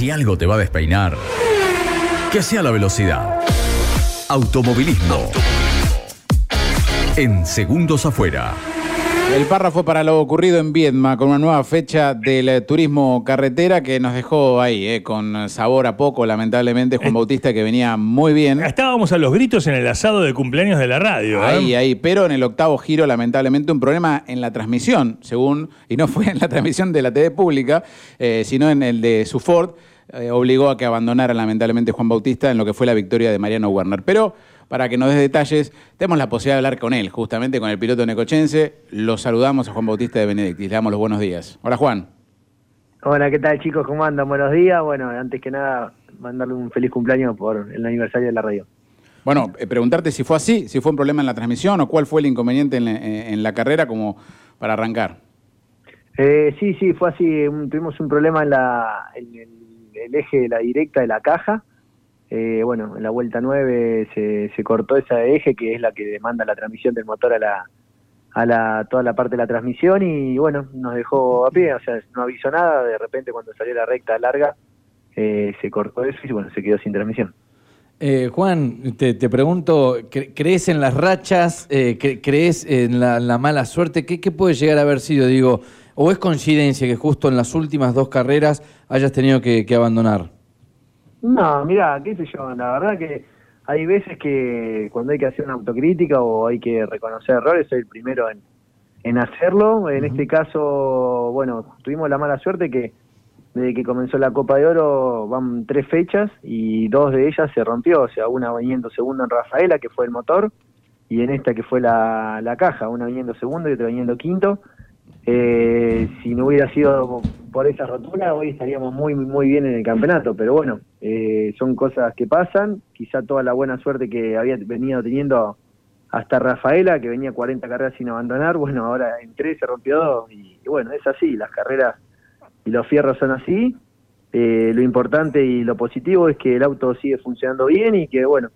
Si algo te va a despeinar, que sea la velocidad. Automovilismo. En segundos afuera. El párrafo para lo ocurrido en Viedma con una nueva fecha del eh, turismo carretera que nos dejó ahí, eh, con sabor a poco, lamentablemente, Juan Bautista que venía muy bien. Estábamos a los gritos en el asado de cumpleaños de la radio. ¿eh? Ahí, ahí, pero en el octavo giro, lamentablemente, un problema en la transmisión, según, y no fue en la transmisión de la TV pública, eh, sino en el de su Ford, eh, obligó a que abandonara lamentablemente Juan Bautista en lo que fue la victoria de Mariano Werner. Pero para que nos dé detalles, tenemos la posibilidad de hablar con él, justamente con el piloto necochense. Lo saludamos a Juan Bautista de Benedictis. Le damos los buenos días. Hola, Juan. Hola, ¿qué tal chicos? ¿Cómo andan? Buenos días. Bueno, antes que nada, mandarle un feliz cumpleaños por el aniversario de la radio. Bueno, eh, preguntarte si fue así, si fue un problema en la transmisión o cuál fue el inconveniente en la, eh, en la carrera como para arrancar. Eh, sí, sí, fue así. Un- tuvimos un problema en, la, en el eje de la directa de la caja. Eh, bueno, en la vuelta 9 se, se cortó ese eje que es la que demanda la transmisión del motor a la a la toda la parte de la transmisión y bueno, nos dejó a pie, o sea, no avisó nada, de repente cuando salió la recta larga eh, se cortó eso y bueno, se quedó sin transmisión. Eh, Juan, te, te pregunto, ¿cre- ¿crees en las rachas? Eh, cre- ¿Crees en la, la mala suerte? ¿Qué, ¿Qué puede llegar a haber sido? Digo, ¿o es coincidencia que justo en las últimas dos carreras hayas tenido que, que abandonar? No, mira, qué sé yo, la verdad que hay veces que cuando hay que hacer una autocrítica o hay que reconocer errores, soy el primero en, en hacerlo. En este caso, bueno, tuvimos la mala suerte que desde que comenzó la Copa de Oro van tres fechas y dos de ellas se rompió, o sea, una viniendo segundo en Rafaela, que fue el motor, y en esta que fue la, la caja, una viniendo segundo y otra viniendo quinto. Eh, si no hubiera sido por esa rotura, hoy estaríamos muy, muy bien en el campeonato. Pero bueno, eh, son cosas que pasan. Quizá toda la buena suerte que había venido teniendo hasta Rafaela, que venía 40 carreras sin abandonar, bueno, ahora en tres se rompió dos. Y, y bueno, es así, las carreras y los fierros son así. Eh, lo importante y lo positivo es que el auto sigue funcionando bien y que, bueno,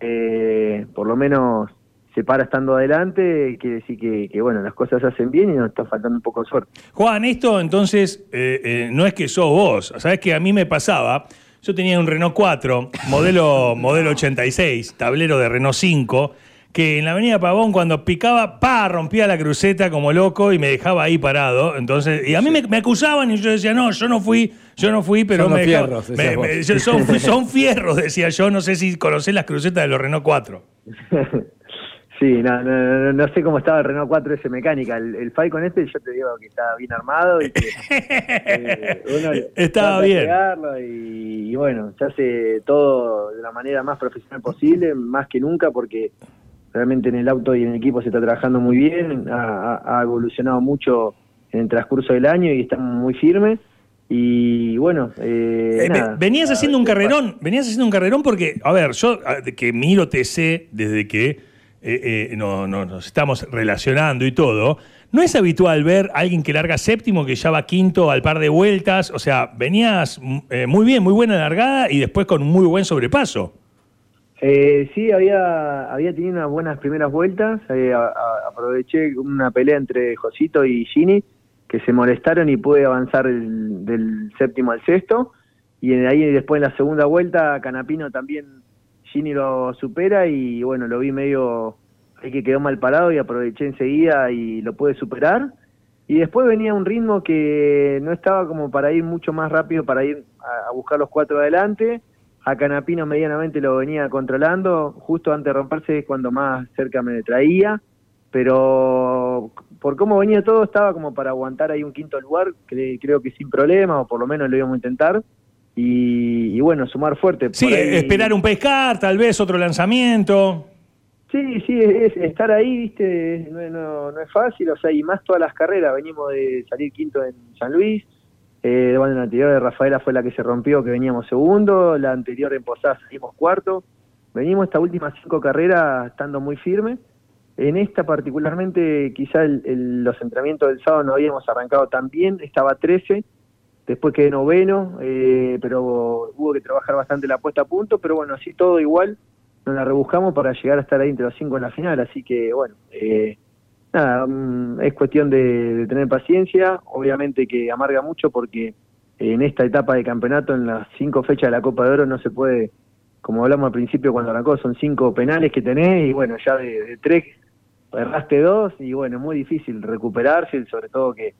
eh, por lo menos se para estando adelante, quiere decir que, que, bueno, las cosas se hacen bien y nos está faltando un poco de suerte. Juan, esto entonces eh, eh, no es que sos vos. Sabes que a mí me pasaba. Yo tenía un Renault 4, modelo, modelo 86, tablero de Renault 5, que en la avenida Pavón cuando picaba, pa, rompía la cruceta como loco y me dejaba ahí parado. Entonces, y a mí me, me acusaban y yo decía, no, yo no fui, yo no fui, pero Son me dejaba- fierros, me- me- yo- son, son fierros, decía yo. No sé si conocés las crucetas de los Renault 4. Sí, no, no, no, no sé cómo estaba el Renault 4 ese mecánica. El, el Falcon este yo te digo que estaba bien armado y que eh, uno Estaba bien. y, y bueno, se hace todo de la manera más profesional posible, más que nunca, porque realmente en el auto y en el equipo se está trabajando muy bien, ha, evolucionado mucho en el transcurso del año y está muy firme. Y bueno, eh, Eh, nada. venías Nada, haciendo un carrerón, venías haciendo un carrerón porque, a ver, yo que miro TC desde que eh, eh, no, no, nos estamos relacionando y todo, no es habitual ver a alguien que larga séptimo, que ya va quinto al par de vueltas, o sea, venías mm, eh, muy bien, muy buena largada y después con un muy buen sobrepaso. Eh, sí, había, había tenido unas buenas primeras vueltas. eh, aproveché una pelea entre Josito y Gini, que se molestaron y pude avanzar el- del séptimo al sexto. Y ahí después en la segunda vuelta, Canapino también, Gini lo supera y bueno, lo vi medio ahí que quedó mal parado y aproveché enseguida y lo pude superar. Y después venía un ritmo que no estaba como para ir mucho más rápido, para ir a, a buscar los cuatro adelante. A Canapino medianamente lo venía controlando, justo antes de romperse es cuando más cerca me traía, pero por cómo venía todo estaba como para aguantar ahí un quinto lugar, cre- creo que sin problema, o por lo menos lo íbamos a intentar, y, y bueno, sumar fuerte. Sí, ahí- esperar un pescar, tal vez otro lanzamiento. Sí, sí, es, es estar ahí, viste, no, no, no es fácil, o sea, y más todas las carreras, venimos de salir quinto en San Luis, eh, bueno, la anterior de Rafaela fue la que se rompió, que veníamos segundo, la anterior en Posadas salimos cuarto, venimos estas últimas cinco carreras estando muy firmes, en esta particularmente quizá el- el- los entrenamientos del sábado no habíamos arrancado tan bien, estaba 13, después quedé noveno, eh, pero hubo que trabajar bastante la puesta a punto, pero bueno, así todo igual, nos la rebuscamos para llegar a estar ahí entre los cinco en la final, así que bueno, eh, nada, mm, es cuestión de, tener paciencia, obviamente que amarga mucho porque en esta etapa de campeonato, en las cinco fechas de la Copa de Oro, no se puede, como hablamos al principio cuando arrancó, son cinco penales que tenés y bueno, ya de, de tres erraste dos y bueno, muy difícil recuperarse, sobre todo que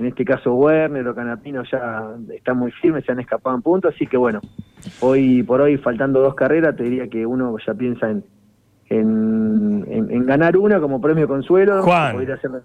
en este caso Werner o Canapino ya están muy firmes, se han escapado en puntos, así que bueno, hoy por hoy faltando dos carreras, te diría que uno ya piensa en, en, en- en ganar una como premio consuelo. Juan,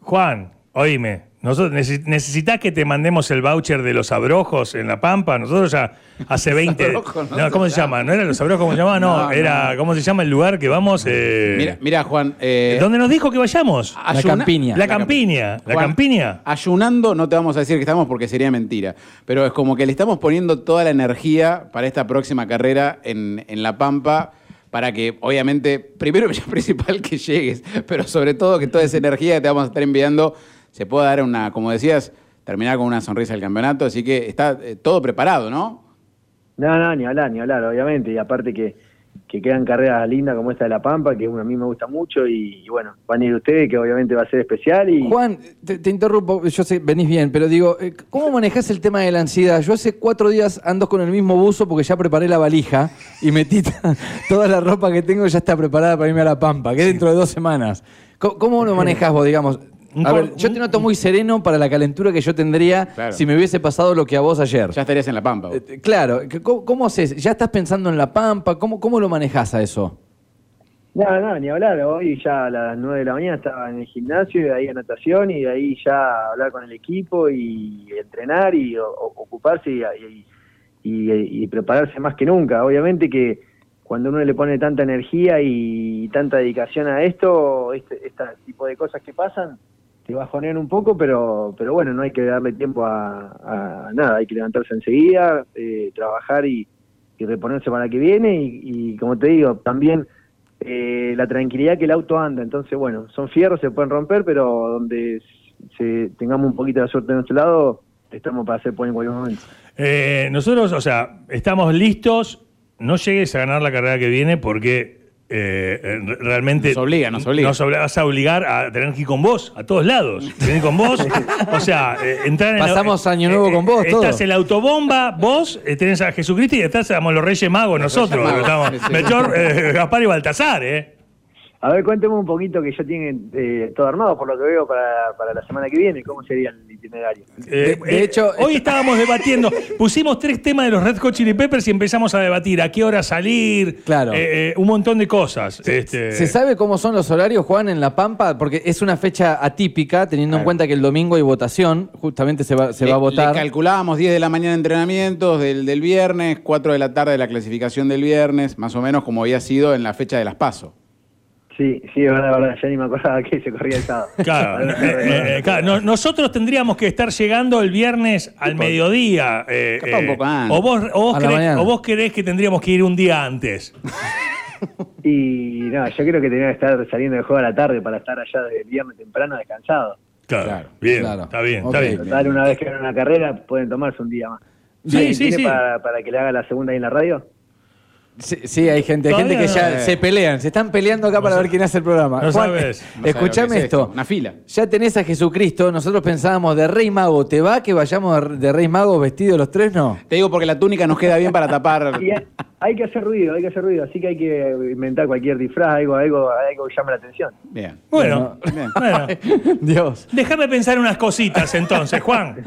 Juan, oíme, nosotros necesitas que te mandemos el voucher de los abrojos en La Pampa. Nosotros ya hace 20. abrojos no ¿Cómo se llama? ¿No era los abrojos? ¿Cómo se llama? No, No, era. no. ¿Cómo se llama el lugar que vamos? Eh, Mira, mira, Juan. eh, ¿Dónde nos dijo que vayamos? La Campiña. La Campiña. La Juan, Campiña. Ayunando no te vamos a decir que estamos porque sería mentira, pero es como que le estamos poniendo toda la energía para esta próxima carrera en, en La Pampa para que, obviamente, primero y principal que llegues, pero sobre todo que toda esa energía que te vamos a estar enviando se pueda dar una, como decías, terminar con una sonrisa el campeonato, así que está eh, todo preparado, ¿no? No, no, ni hablar, ni hablar, obviamente, y aparte que, que quedan carreras lindas como esta de La Pampa, que a mí me gusta mucho, y, y bueno, van a ir ustedes, que obviamente va a ser especial, y Juan, te, te interrumpo, yo sé, venís bien, pero digo, eh, ¿cómo manejás el tema de la ansiedad? Yo hace cuatro días ando con el mismo buzo porque ya preparé la valija y metí toda la ropa que tengo ya está preparada para irme a La Pampa, que es dentro de dos semanas. ¿Cómo, cómo lo manejás vos, digamos? Un A ver, yo te noto muy sereno para la calentura que yo tendría Claro. si me hubiese pasado lo que a vos ayer. Ya estarías en La Pampa. vos. Eh, Claro, ¿cómo, cómo haces? ¿Ya estás pensando en La Pampa? ¿Cómo, cómo lo manejás a eso? No, no, ni hablar. Hoy ya a las 9 de la mañana estaba en el gimnasio, y de ahí a natación, y de ahí ya hablar con el equipo y entrenar y o- o- ocuparse y, y- y- y prepararse más que nunca. Obviamente que cuando uno le pone tanta energía y tanta dedicación a esto, este, este tipo de cosas que pasan, te bajonean un poco, pero, pero bueno, no hay que darle tiempo a, nada, hay que levantarse enseguida, eh, trabajar y, reponerse para que viene y, y como te digo, también eh, la tranquilidad que el auto anda. Entonces, bueno, son fierros, se pueden romper, pero donde se, tengamos un poquito de suerte de nuestro lado, estamos para hacer por en cualquier momento. Eh, nosotros, o sea, estamos listos. No llegues a ganar la carrera que viene porque eh, eh, re- realmente. Nos obliga, nos obliga. Nos vas a obligar a tener que ir con vos, a todos lados. Tener con vos. O sea, eh, entrar en. la- Pasamos Año Nuevo con vos, todo. Estás en la autobomba, vos eh, tenés a Jesucristo y estás, somos los Reyes Magos nosotros. Magos, Estamos, sí, sí. Melchor, eh, Gaspar y Baltasar, ¿eh? A ver, cuénteme un poquito que ya tienen eh, todo armado, por lo que veo, para, para la semana que viene. ¿Cómo sería el itinerario? Eh, De- de eh, hecho, hoy estábamos debatiendo, pusimos tres temas de los Red Hot Chili Peppers y empezamos a debatir a qué hora salir, Claro. eh, eh, un montón de cosas. Este, ¿Se sabe cómo son los horarios, Juan, en La Pampa? Porque es una fecha atípica, teniendo en cuenta que el domingo hay votación, justamente se va, se Le- va a votar. Le calculábamos 10 de la mañana de entrenamientos del, del viernes, 4 de la tarde de la clasificación del viernes, más o menos como había sido en la fecha de las PASO. Sí, sí, es verdad, es verdad. Ya ni me acordaba que se corría el sábado. Claro, eh, eh, claro, no- nosotros tendríamos que estar llegando el viernes al mediodía. eh, Capaz un eh, poco antes. o, vos, o, vos querés, o vos querés que tendríamos que ir un día antes. Y no, yo creo que tenía que estar saliendo de juego a la tarde para estar allá de viernes temprano descansado. Claro, Claro, bien, claro. está bien, Ok. está bien. Total, una vez que hagan una carrera, pueden tomarse un día más. Sí, ¿Alguien sí, sí. Para, para que le haga la segunda ahí en la radio? Sí, sí, hay gente, hay gente que ya no. se pelean, se están peleando acá para ver quién hace el programa. no Juan, sabes. Escuchame es esto. Una fila. Ya tenés a Jesucristo, nosotros pensábamos de Rey Mago, ¿te va que vayamos de Rey Mago vestidos los tres? No. Te digo porque la túnica nos queda bien para tapar. Hay, hay que hacer ruido, hay que hacer ruido, así que hay que inventar cualquier disfraz, algo, algo, algo que llame la atención. Bien. Bueno, Bien. bueno. Dios. Déjame pensar unas cositas entonces, Juan.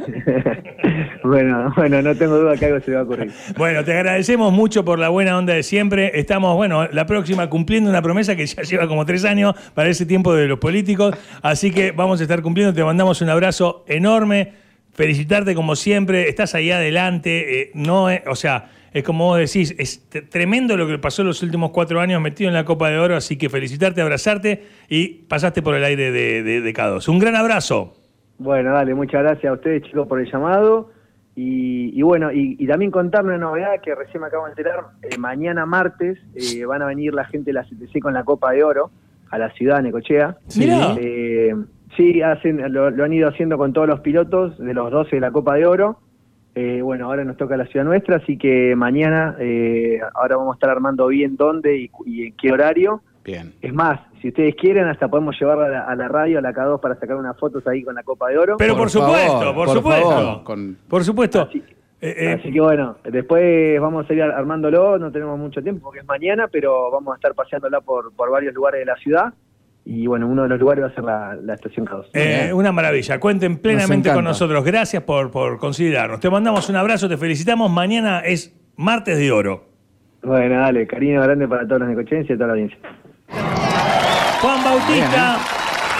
bueno, bueno, no tengo duda que algo se va a ocurrir. Bueno, te agradecemos mucho por la buena onda de siempre. Estamos, bueno, la próxima cumpliendo una promesa que ya lleva como tres años para ese tiempo de los políticos. Así que vamos a estar cumpliendo. Te mandamos un abrazo enorme. Felicitarte como siempre. Estás ahí adelante. eh, no es- o sea, es como vos decís, es tremendo lo que pasó los últimos cuatro años metido en la Copa de Oro. Así que felicitarte, abrazarte y pasaste por el aire de, de, de K2. Un gran abrazo. Bueno, dale, muchas gracias a ustedes chicos por el llamado. Y, y bueno, y, y también contarme una novedad que recién me acabo de enterar. Eh, mañana martes eh, van a venir la gente de la CTC con la Copa de Oro a la ciudad de Necochea. Mirá. Eh, sí, hacen, lo, lo han ido haciendo con todos los pilotos de los 12 de la Copa de Oro. Eh, bueno, ahora nos toca la ciudad nuestra, así que mañana, eh, ahora vamos a estar armando bien dónde y, y en qué horario. Bien. Es más, si ustedes quieren, hasta podemos llevarla a la, a la radio, a la K2, para sacar unas fotos ahí con la Copa de Oro. Pero por, Por supuesto, favor, por, por supuesto. favor. Con- Por supuesto. Así, Eh, eh, Así que bueno, después vamos a ir armándolo, no tenemos mucho tiempo porque es mañana, pero vamos a estar paseándola por, por varios lugares de la ciudad. Y bueno, uno de los lugares va a ser la, la estación K2. eh, una maravilla. Cuenten plenamente con nosotros. Gracias por, por considerarnos. Te mandamos un abrazo, te felicitamos. Mañana es martes de oro. Bueno, dale, cariño grande para todos los necochenses y toda la audiencia. Juan Bautista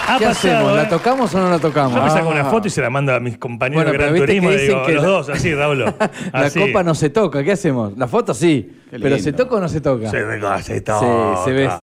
ha ¿Qué pasado. hacemos? ¿La ¿eh? tocamos o no la tocamos? Yo me saco una Ah. foto y se la mando a mis compañeros Bueno, de Gran Turismo digo, que los la- dos, así, Raúl. La Así. copa no se toca, ¿qué hacemos? La foto sí, pero. ¿se toca o no se toca? Se, se toca. se ve.